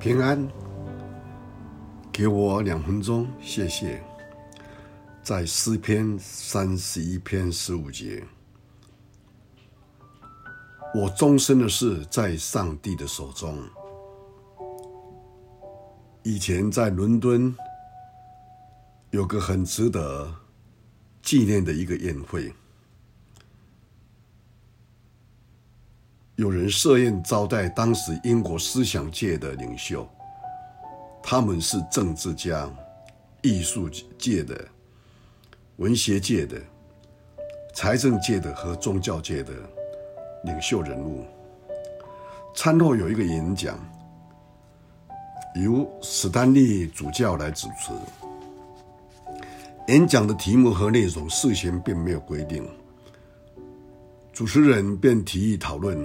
平安，给我两分钟，谢谢。在诗篇三十一篇十五节，我终身的事在上帝的手中。以前在伦敦有个很值得纪念的一个宴会。有人设宴招待当时英国思想界的领袖，他们是政治家、艺术界的、文学界的、财政界的和宗教界的领袖人物。餐后有一个演讲，由史丹利主教来主持。演讲的题目和内容事先并没有规定，主持人便提议讨论。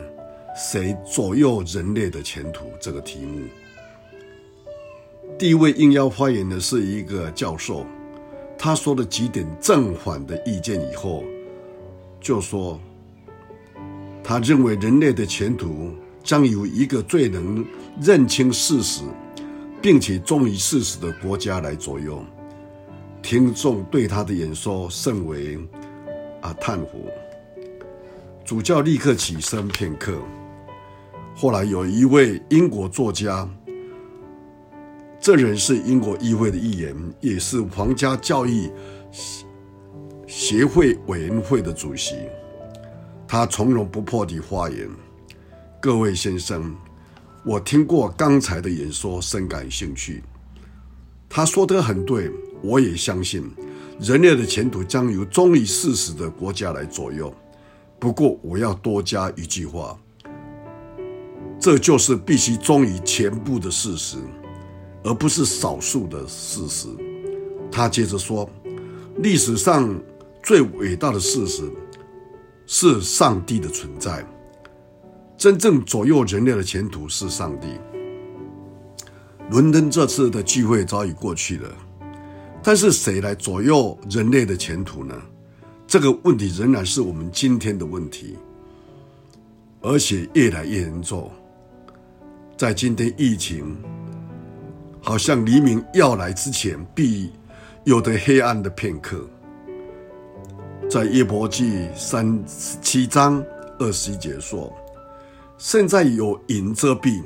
谁左右人类的前途？这个题目，第一位应邀发言的是一个教授，他说了几点正反的意见以后，就说，他认为人类的前途将由一个最能认清事实，并且忠于事实的国家来左右。听众对他的演说甚为啊叹服，主教立刻起身片刻。后来有一位英国作家，这人是英国议会的议员，也是皇家教育协会委员会的主席。他从容不迫地发言：“各位先生，我听过刚才的演说，深感兴趣。他说得很对，我也相信人类的前途将由忠于事实的国家来左右。不过，我要多加一句话。”这就是必须忠于全部的事实，而不是少数的事实。他接着说：“历史上最伟大的事实是上帝的存在，真正左右人类的前途是上帝。”伦敦这次的聚会早已过去了，但是谁来左右人类的前途呢？这个问题仍然是我们今天的问题，而且越来越严重。在今天疫情好像黎明要来之前，必有的黑暗的片刻。在约伯记三十七章二十一节说：“现在有云遮蔽，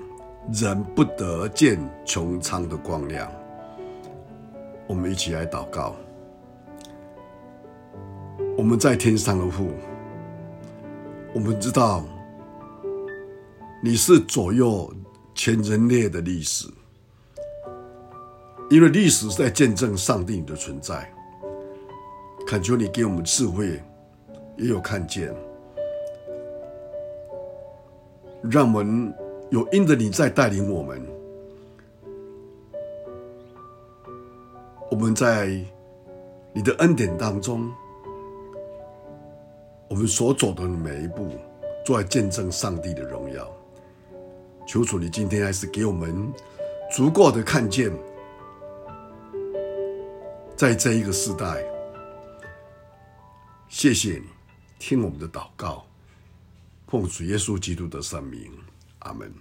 人不得见穹苍的光亮。”我们一起来祷告。我们在天上的父，我们知道你是左右。全人类的历史，因为历史是在见证上帝你的存在。恳求你给我们智慧，也有看见，让我们有因着你在带领我们。我们在你的恩典当中，我们所走的每一步，都在见证上帝的荣耀。求主，你今天还是给我们足够的看见，在这一个时代，谢谢你听我们的祷告，奉主耶稣基督的圣名，阿门。